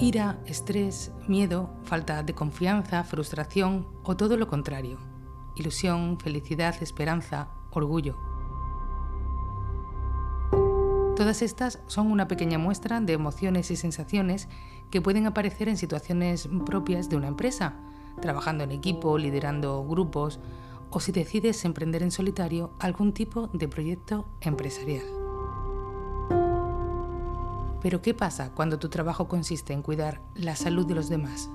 Ira, estrés, miedo, falta de confianza, frustración o todo lo contrario. Ilusión, felicidad, esperanza, orgullo. Todas estas son una pequeña muestra de emociones y sensaciones que pueden aparecer en situaciones propias de una empresa, trabajando en equipo, liderando grupos o si decides emprender en solitario algún tipo de proyecto empresarial. Pero ¿qué pasa cuando tu trabajo consiste en cuidar la salud de los demás?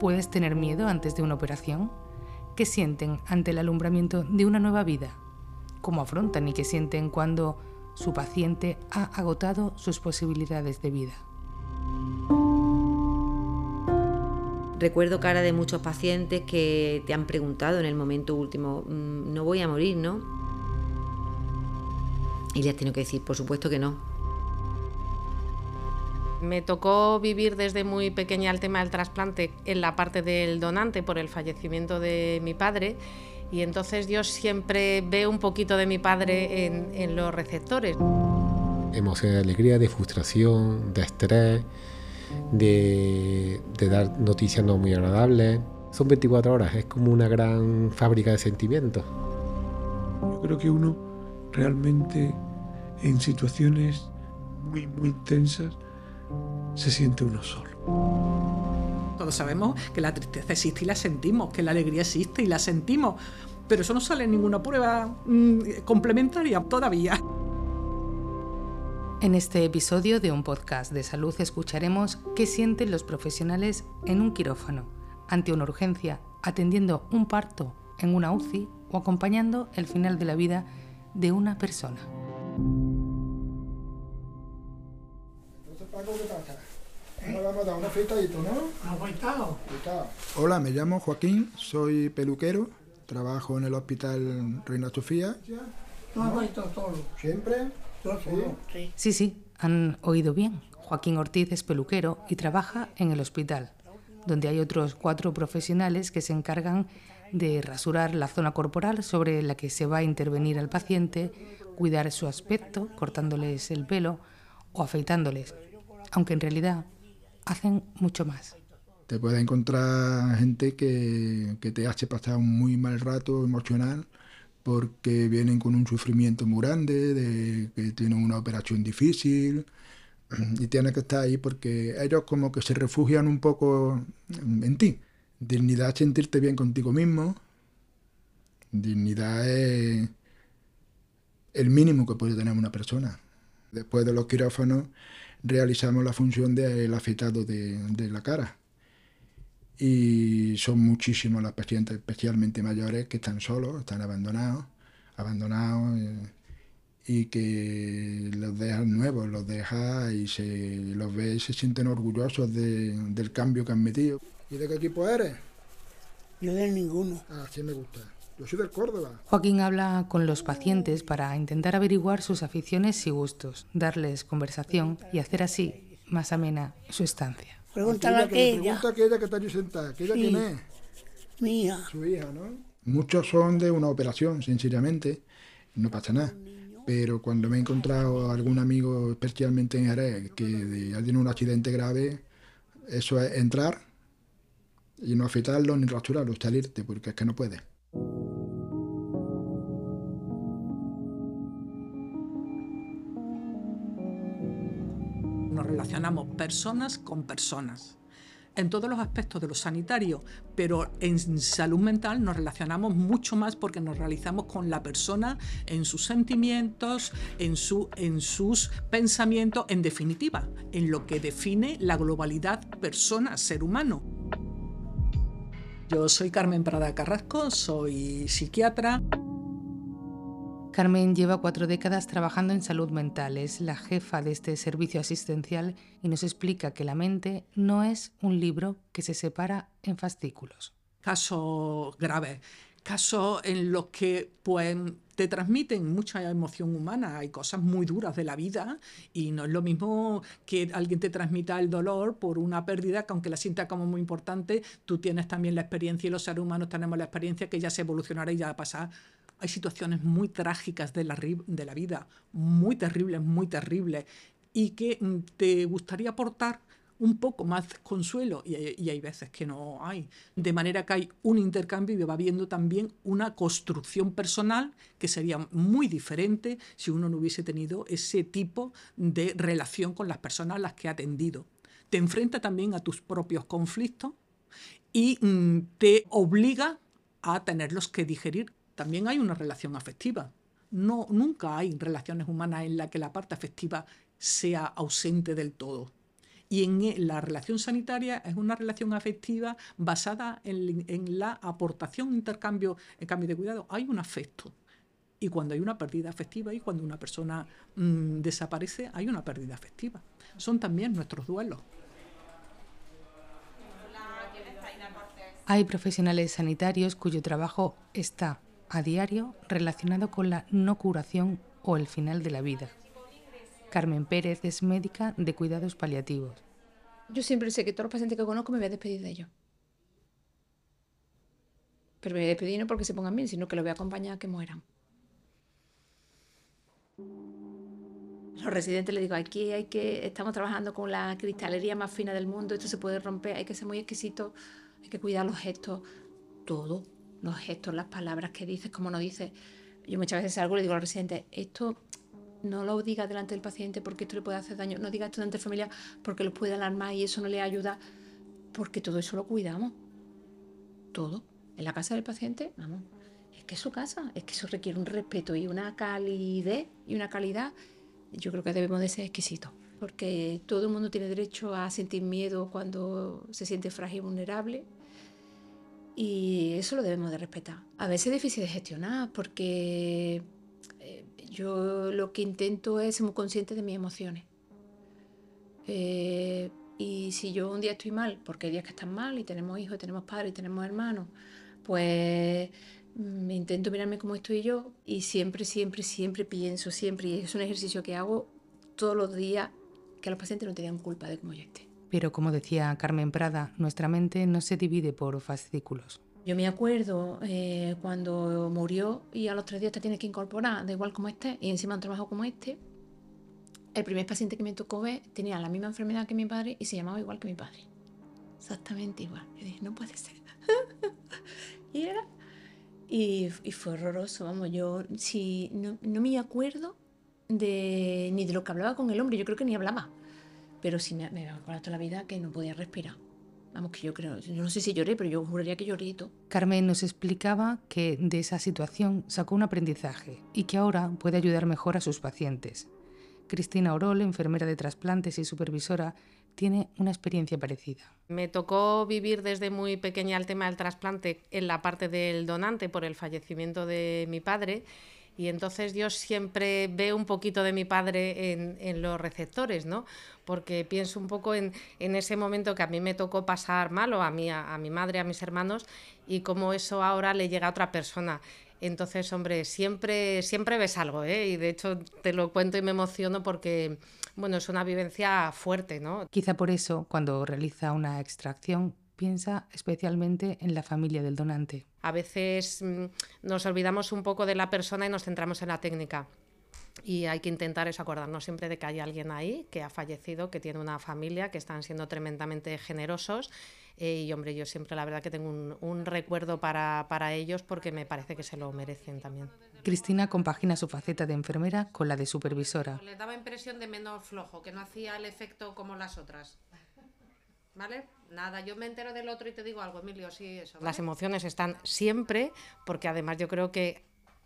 ¿Puedes tener miedo antes de una operación? ¿Qué sienten ante el alumbramiento de una nueva vida? ¿Cómo afrontan y qué sienten cuando su paciente ha agotado sus posibilidades de vida. Recuerdo cara de muchos pacientes que te han preguntado en el momento último, mm, no voy a morir, ¿no? Y le has tenido que decir, por supuesto que no. Me tocó vivir desde muy pequeña el tema del trasplante en la parte del donante por el fallecimiento de mi padre y entonces yo siempre veo un poquito de mi padre en, los receptores. Emoción de alegría, de frustración, de estrés, de, de dar noticias no muy agradables. Son 24 horas, es como una gran fábrica de sentimientos. Yo creo que uno realmente en situaciones muy, muy intensas se siente uno solo. Todos sabemos que la tristeza existe y la sentimos, que la alegría existe y la sentimos, pero eso no sale en ninguna prueba mm, complementaria todavía. En este episodio de un podcast de salud escucharemos qué sienten los profesionales en un quirófano, ante una urgencia, atendiendo un parto en una UCI o acompañando el final de la vida de una persona. Hola, me llamo Joaquín, soy peluquero, trabajo en el hospital Reina Sofía. ¿Siempre? Sí. sí, sí, han oído bien. Joaquín Ortiz es peluquero y trabaja en el hospital, donde hay otros cuatro profesionales que se encargan de rasurar la zona corporal sobre la que se va a intervenir al paciente, cuidar su aspecto, cortándoles el pelo o afeitándoles, aunque en realidad hacen mucho más. Te puedes encontrar gente que, te hace pasar un muy mal rato emocional porque vienen con un sufrimiento muy grande, de que tienen una operación difícil y tienes que estar ahí porque ellos como que se refugian un poco en ti. Dignidad es sentirte bien contigo mismo. Dignidad es el mínimo que puede tener una persona. Después de los quirófanos realizamos la función del afeitado de, de la cara. Y son muchísimos los pacientes, especialmente mayores, que están solos, están abandonados, abandonados eh, y que los dejan nuevos, los deja y se los ve y se sienten orgullosos de, del cambio que han metido. ¿Y de qué equipo eres? Yo de ninguno. Ah, sí me gusta. Yo soy del Córdoba. Joaquín habla con los pacientes para intentar averiguar sus aficiones y gustos, darles conversación y hacer así más amena su estancia. Pregúntale a aquella. Pregunta a aquella que está allí sentada. ¿Aquella quién es? Mía. Su hija, ¿no? Muchos son de una operación, sencillamente. No pasa nada. Pero cuando me he encontrado algún amigo, especialmente en Jerez, que tiene un accidente grave, eso es entrar y no afeitarlo ni rasurarlo, salirte, porque es que no puede. Relacionamos personas con personas en todos los aspectos de lo sanitario, pero en salud mental nos relacionamos mucho más porque nos realizamos con la persona en sus sentimientos, en, su, en sus pensamientos, en definitiva, en lo que define la globalidad persona-ser humano. Yo soy Carmen Prada Carrasco, soy psiquiatra. Carmen lleva cuatro décadas trabajando en salud mental, es la jefa de este servicio asistencial y nos explica que la mente no es un libro que se separa en fascículos. Casos graves, casos en los que pues, te transmiten mucha emoción humana. Hay cosas muy duras de la vida y no es lo mismo que alguien te transmita el dolor por una pérdida que aunque la sienta como muy importante, tú tienes también la experiencia y los seres humanos tenemos la experiencia que ya se evolucionará y ya va a pasar. Hay situaciones muy trágicas de la, de la vida, muy terribles, muy terribles, y que mm, te gustaría aportar un poco más consuelo y y hay, veces que no hay. De manera que hay un intercambio y va habiendo también una construcción personal que sería muy diferente si uno no hubiese tenido ese tipo de relación con las personas a las que ha atendido. Te enfrenta también a tus propios conflictos y mm, te obliga a tenerlos que digerir. También hay una relación afectiva. No, nunca hay relaciones humanas en las que la parte afectiva sea ausente del todo. Y en e, la relación sanitaria es una relación afectiva basada en, la aportación, intercambio, en cambio de cuidado. Hay un afecto. Y cuando hay una pérdida afectiva y cuando una persona mm, desaparece, hay una pérdida afectiva. Son también nuestros duelos. Hay profesionales sanitarios cuyo trabajo está a diario relacionado con la no curación o el final de la vida. Carmen Pérez es médica de cuidados paliativos. Yo siempre sé que todos los pacientes que conozco me voy a despedir de ellos. Pero me voy a despedir no porque se pongan bien, sino que los voy a acompañar a que mueran. Los residentes les digo, aquí hay que, estamos trabajando con la cristalería más fina del mundo, esto se puede romper, hay que ser muy exquisito hay que cuidar los gestos, todo, los gestos, las palabras que dices, como no dices. Yo muchas veces salgo y le digo al residente, esto no lo diga delante del paciente porque esto le puede hacer daño, no diga esto delante de familia porque lo puede alarmar y eso no le ayuda, porque todo eso lo cuidamos, todo. En la casa del paciente, vamos, es que es su casa, es que eso requiere un respeto y una calidez y una calidad, yo creo que debemos de ser exquisitos porque todo el mundo tiene derecho a sentir miedo cuando se siente frágil y vulnerable y eso lo debemos de respetar. A veces es difícil de gestionar porque eh, yo lo que intento es ser muy consciente de mis emociones. Eh, y si yo un día estoy mal, porque hay días que están mal y tenemos hijos, tenemos padres y tenemos hermanos, pues me intento mirarme como estoy yo y siempre, siempre, siempre pienso, siempre, y es un ejercicio que hago todos los días que los pacientes no tenían culpa de cómo yo esté. Pero como decía Carmen Prada, nuestra mente no se divide por fascículos. Yo me acuerdo eh, cuando murió y a los tres días te tienes que incorporar, da igual como esté, y encima un trabajo como este. El primer paciente que me tocó ver tenía la misma enfermedad que mi padre y se llamaba igual que mi padre. Exactamente igual. Yo dije, no puede ser. y era. Y, fue horroroso, vamos, yo si no, no me acuerdo de, ni de lo que hablaba con el hombre, yo creo que ni hablaba. Pero sí me, me acordado toda la vida que no podía respirar. Vamos, que yo creo, yo no sé si lloré, pero yo juraría que lloré todo. Carmen nos explicaba que de esa situación sacó un aprendizaje y que ahora puede ayudar mejor a sus pacientes. Cristina Orol, enfermera de trasplantes y supervisora, tiene una experiencia parecida. Me tocó vivir desde muy pequeña el tema del trasplante en la parte del donante por el fallecimiento de mi padre y entonces yo siempre veo un poquito de mi padre en, los receptores, ¿no? Porque pienso un poco en, ese momento que a mí me tocó pasar malo, a mí, a, mi madre, a mis hermanos, y cómo eso ahora le llega a otra persona. Entonces, hombre, siempre, siempre ves algo, ¿eh? Y de hecho te lo cuento y me emociono porque, bueno, es una vivencia fuerte, ¿no? Quizá por eso, cuando realiza una extracción, piensa especialmente en la familia del donante. A veces mm, nos olvidamos un poco de la persona y nos centramos en la técnica. Y hay que intentar eso, acordarnos siempre de que hay alguien ahí que ha fallecido, que tiene una familia, que están siendo tremendamente generosos. Eh, y hombre, yo siempre la verdad que tengo un, recuerdo para, para, ellos porque me parece que se lo merecen también. Cristina compagina su faceta de enfermera con la de supervisora. Le daba impresión de menos flojo, que no hacía el efecto como las otras. ¿Vale? Nada, yo me entero del otro y te digo algo, Emilio, sí, eso. Las emociones están siempre, porque además yo creo que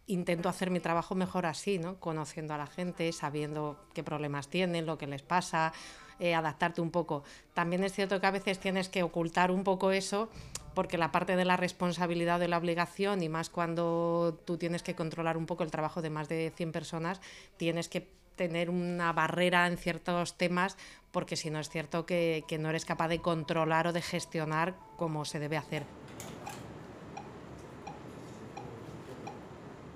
intento hacer mi trabajo mejor así, ¿no? Conociendo a la gente, sabiendo qué problemas tienen, lo que les pasa, eh, adaptarte un poco. También es cierto que a veces tienes que ocultar un poco eso, porque la parte de la responsabilidad de la obligación, y más cuando tú tienes que controlar un poco el trabajo de más de 100 personas, tienes que tener una barrera en ciertos temas porque si no es cierto que, no eres capaz de controlar o de gestionar como se debe hacer.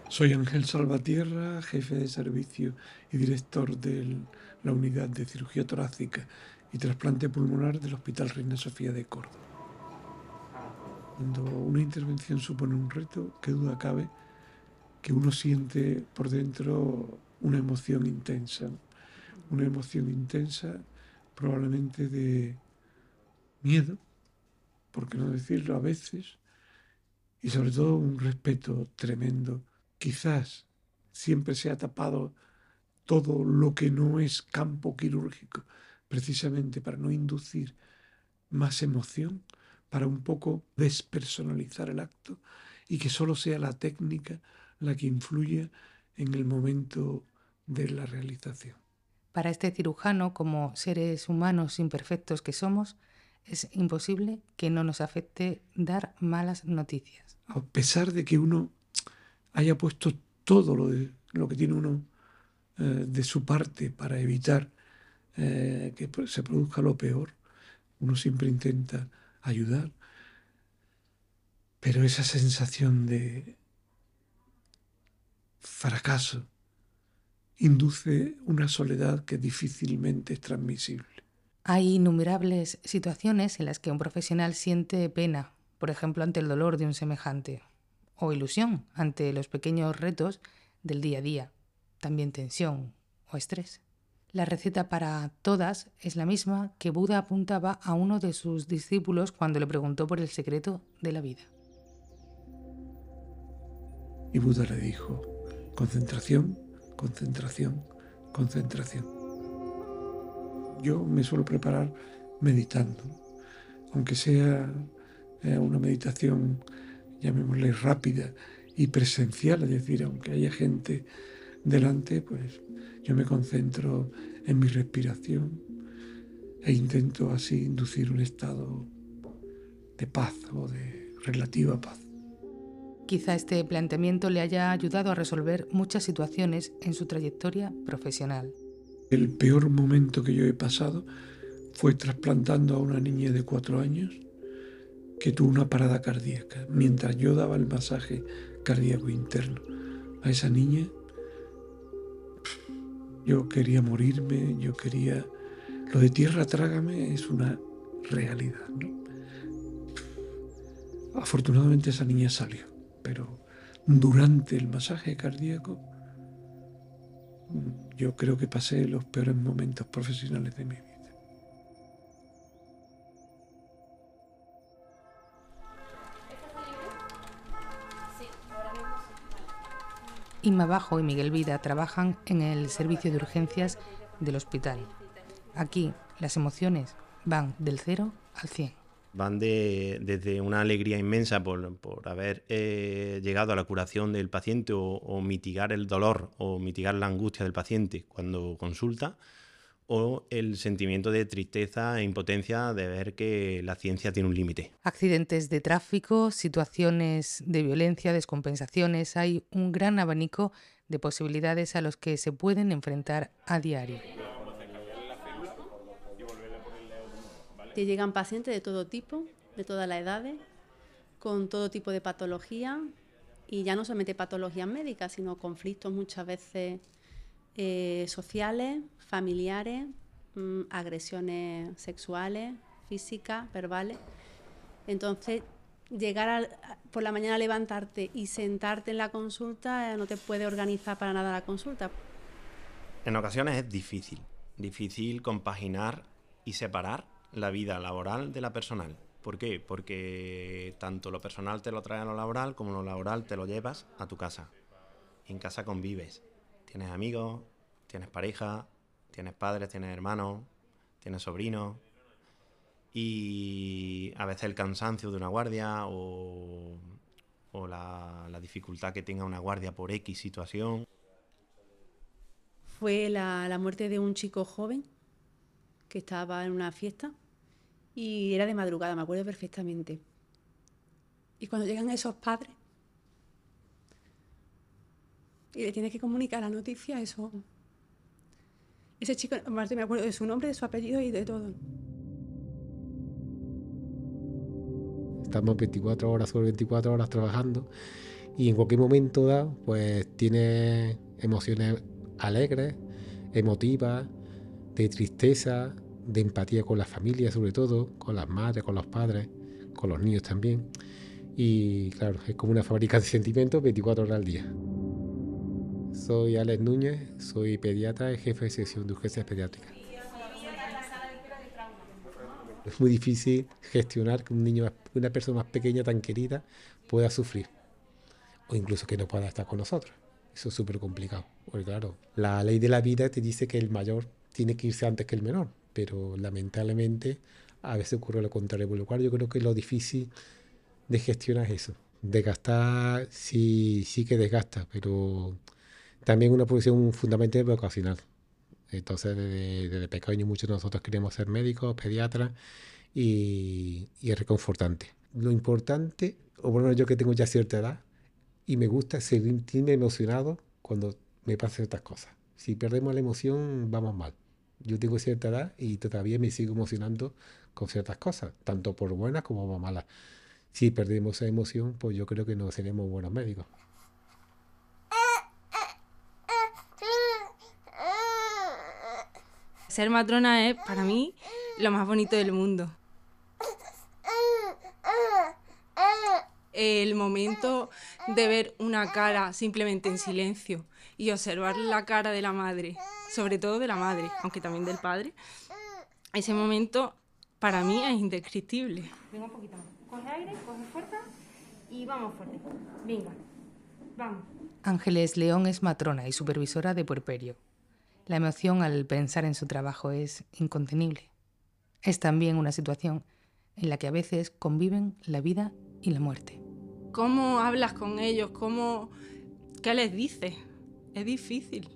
Soy Ángel Salvatierra, jefe de servicio y director de la unidad de cirugía torácica y trasplante pulmonar del Hospital Reina Sofía de Córdoba. Cuando una intervención supone un reto, qué duda cabe que uno siente por dentro una emoción intensa, una emoción intensa probablemente de, miedo, por qué no decirlo a veces, y sobre todo un respeto tremendo. Quizás siempre se ha tapado todo lo que no es campo quirúrgico, precisamente para no inducir más emoción, para un poco despersonalizar el acto y que solo sea la técnica la que influya en el momento de la realización. Para este cirujano, como seres humanos imperfectos que somos, es imposible que no nos afecte dar malas noticias. A pesar de que uno haya puesto todo lo, de, lo que tiene uno eh, de su parte para evitar eh, que se produzca lo peor, uno siempre intenta ayudar, pero esa sensación de fracaso induce una soledad que difícilmente es transmisible. Hay innumerables situaciones en las que un profesional siente pena, por ejemplo, ante el dolor de un semejante, o ilusión ante los pequeños retos del día a día, también tensión o estrés. La receta para todas es la misma que Buda apuntaba a uno de sus discípulos cuando le preguntó por el secreto de la vida. Y Buda le dijo, concentración, concentración, concentración. Yo me suelo preparar meditando, aunque sea eh, una meditación, llamémosle rápida y presencial, es decir, aunque haya gente delante, pues yo me concentro en mi respiración e intento así inducir un estado de paz o de relativa paz. Quizá este planteamiento le haya ayudado a resolver muchas situaciones en su trayectoria profesional. El peor momento que yo he pasado fue trasplantando a una niña de cuatro años que tuvo una parada cardíaca mientras yo daba el masaje cardíaco interno a esa niña. Yo quería morirme, yo quería... Lo de tierra trágame es una realidad. Afortunadamente esa niña salió pero durante el masaje cardíaco yo creo que pasé los peores momentos profesionales de mi vida. Inma Bajo y Miguel Vida trabajan en el servicio de urgencias del hospital. Aquí las emociones van del 0 al 100 van de, desde una alegría inmensa por, haber eh, llegado a la curación del paciente o, mitigar el dolor o mitigar la angustia del paciente cuando consulta, o el sentimiento de tristeza e impotencia de ver que la ciencia tiene un límite. Accidentes de tráfico, situaciones de violencia, descompensaciones, hay un gran abanico de posibilidades a los que se pueden enfrentar a diario. Que llegan pacientes de todo tipo, de todas las edades, con todo tipo de patología y ya no solamente patologías médicas, sino conflictos muchas veces eh, sociales, familiares, mm, agresiones sexuales, físicas, verbales. Entonces, llegar por la mañana a levantarte y sentarte en la consulta eh, no te puede organizar para nada la consulta. En ocasiones es difícil, difícil compaginar y separar la vida laboral de la personal. ¿Por qué? Porque tanto lo personal te lo trae a lo laboral como lo laboral te lo llevas a tu casa. en casa convives. Tienes amigos, tienes pareja, tienes padres, tienes hermanos, tienes sobrinos. Y a veces el cansancio de una guardia o, la, dificultad que tenga una guardia por X situación. Fue la, la muerte de un chico joven que estaba en una fiesta y era de madrugada, me acuerdo perfectamente. Y cuando llegan esos padres y le tienes que comunicar la noticia, eso. Ese chico, aparte me acuerdo de su nombre, de su apellido y de todo. Estamos 24 horas sobre 24 horas trabajando y en cualquier momento dado, pues tiene emociones alegres, emotivas, de tristeza, de empatía con la familia sobre todo, con las madres, con los padres, con los niños también. Y claro, es como una fábrica de sentimientos 24 horas al día. Soy Alex Núñez, soy pediatra y jefe de sección de urgencias pediátricas. Es muy difícil gestionar que un niño, una persona más pequeña, tan querida, pueda sufrir. O incluso que no pueda estar con nosotros. Eso es súper complicado. Porque claro, la ley de la vida te dice que el mayor tiene que irse antes que el menor. Pero lamentablemente a veces ocurre lo contrario. Por lo cual yo creo que lo difícil de gestionar es eso. Desgastar sí, sí que desgasta, pero también una posición fundamental vocacional. Entonces, desde, pequeño muchos de nosotros queremos ser médicos, pediatras y, y, es reconfortante. Lo importante, o bueno, yo que tengo ya cierta edad y me gusta sentirme emocionado cuando me pasan estas cosas. Si perdemos la emoción, vamos mal. Yo tengo cierta edad y todavía me sigo emocionando con ciertas cosas, tanto por buenas como por malas. Si perdemos esa emoción, pues yo creo que no seremos buenos médicos. ser matrona es para mí lo más bonito del mundo. El momento de ver una cara simplemente en silencio y observar la cara de la madre, sobre todo de la madre, aunque también del padre, ese momento para mí es indescriptible. Venga un poquito más. Coge aire, coge fuerza y vamos fuerte. Venga, vamos. Ángeles León es matrona y supervisora de puerperio. La emoción al pensar en su trabajo es incontenible. Es también una situación en la que a veces conviven la vida y la muerte. ¿Cómo hablas con ellos? ¿Cómo... ¿Qué les dices? Es difícil.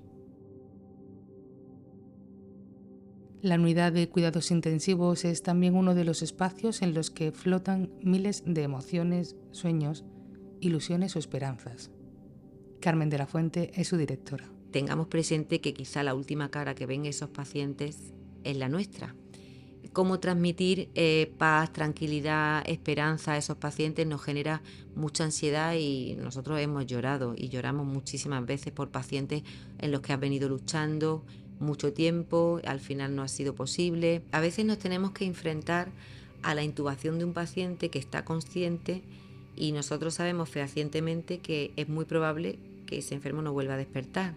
La unidad de cuidados intensivos es también uno de los espacios en los que flotan miles de emociones, sueños, ilusiones o esperanzas. Carmen de la Fuente es su directora tengamos presente que quizá la última cara que ven esos pacientes es la nuestra. Cómo transmitir eh, paz, tranquilidad, esperanza a esos pacientes nos genera mucha ansiedad y nosotros hemos llorado y lloramos muchísimas veces por pacientes en los que has venido luchando mucho tiempo, al final no ha sido posible. A veces nos tenemos que enfrentar a la intubación de un paciente que está consciente y nosotros sabemos fehacientemente que es muy probable que ese enfermo no vuelva a despertar.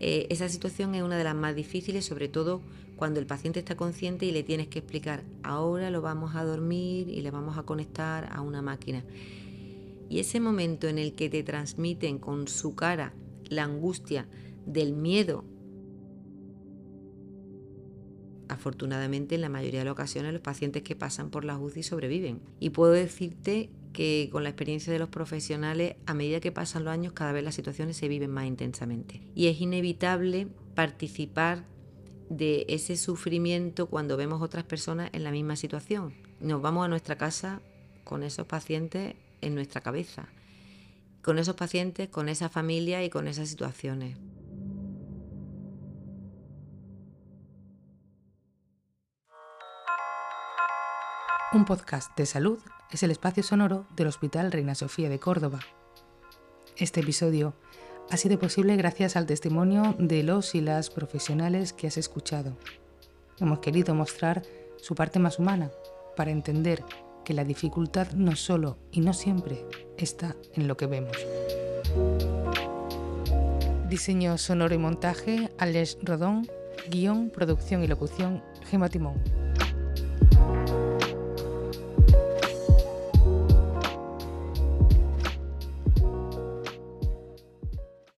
Eh, esa situación es una de las más difíciles, sobre todo cuando el paciente está consciente y le tienes que explicar, ahora lo vamos a dormir y le vamos a conectar a una máquina. Y ese momento en el que te transmiten con su cara la angustia del miedo, afortunadamente en la mayoría de las ocasiones los pacientes que pasan por la UCI sobreviven. Y puedo decirte que con la experiencia de los profesionales, a medida que pasan los años, cada vez las situaciones se viven más intensamente. Y es inevitable participar de ese sufrimiento cuando vemos otras personas en la misma situación. Nos vamos a nuestra casa con esos pacientes en nuestra cabeza, con esos pacientes, con esa familia y con esas situaciones. Un podcast de salud es el espacio sonoro del Hospital Reina Sofía de Córdoba. Este episodio ha sido posible gracias al testimonio de los y las profesionales que has escuchado. Hemos querido mostrar su parte más humana para entender que la dificultad no solo y no siempre está en lo que vemos. Diseño sonoro y montaje, Alex Rodón. Guión, producción y locución, Gema Timón.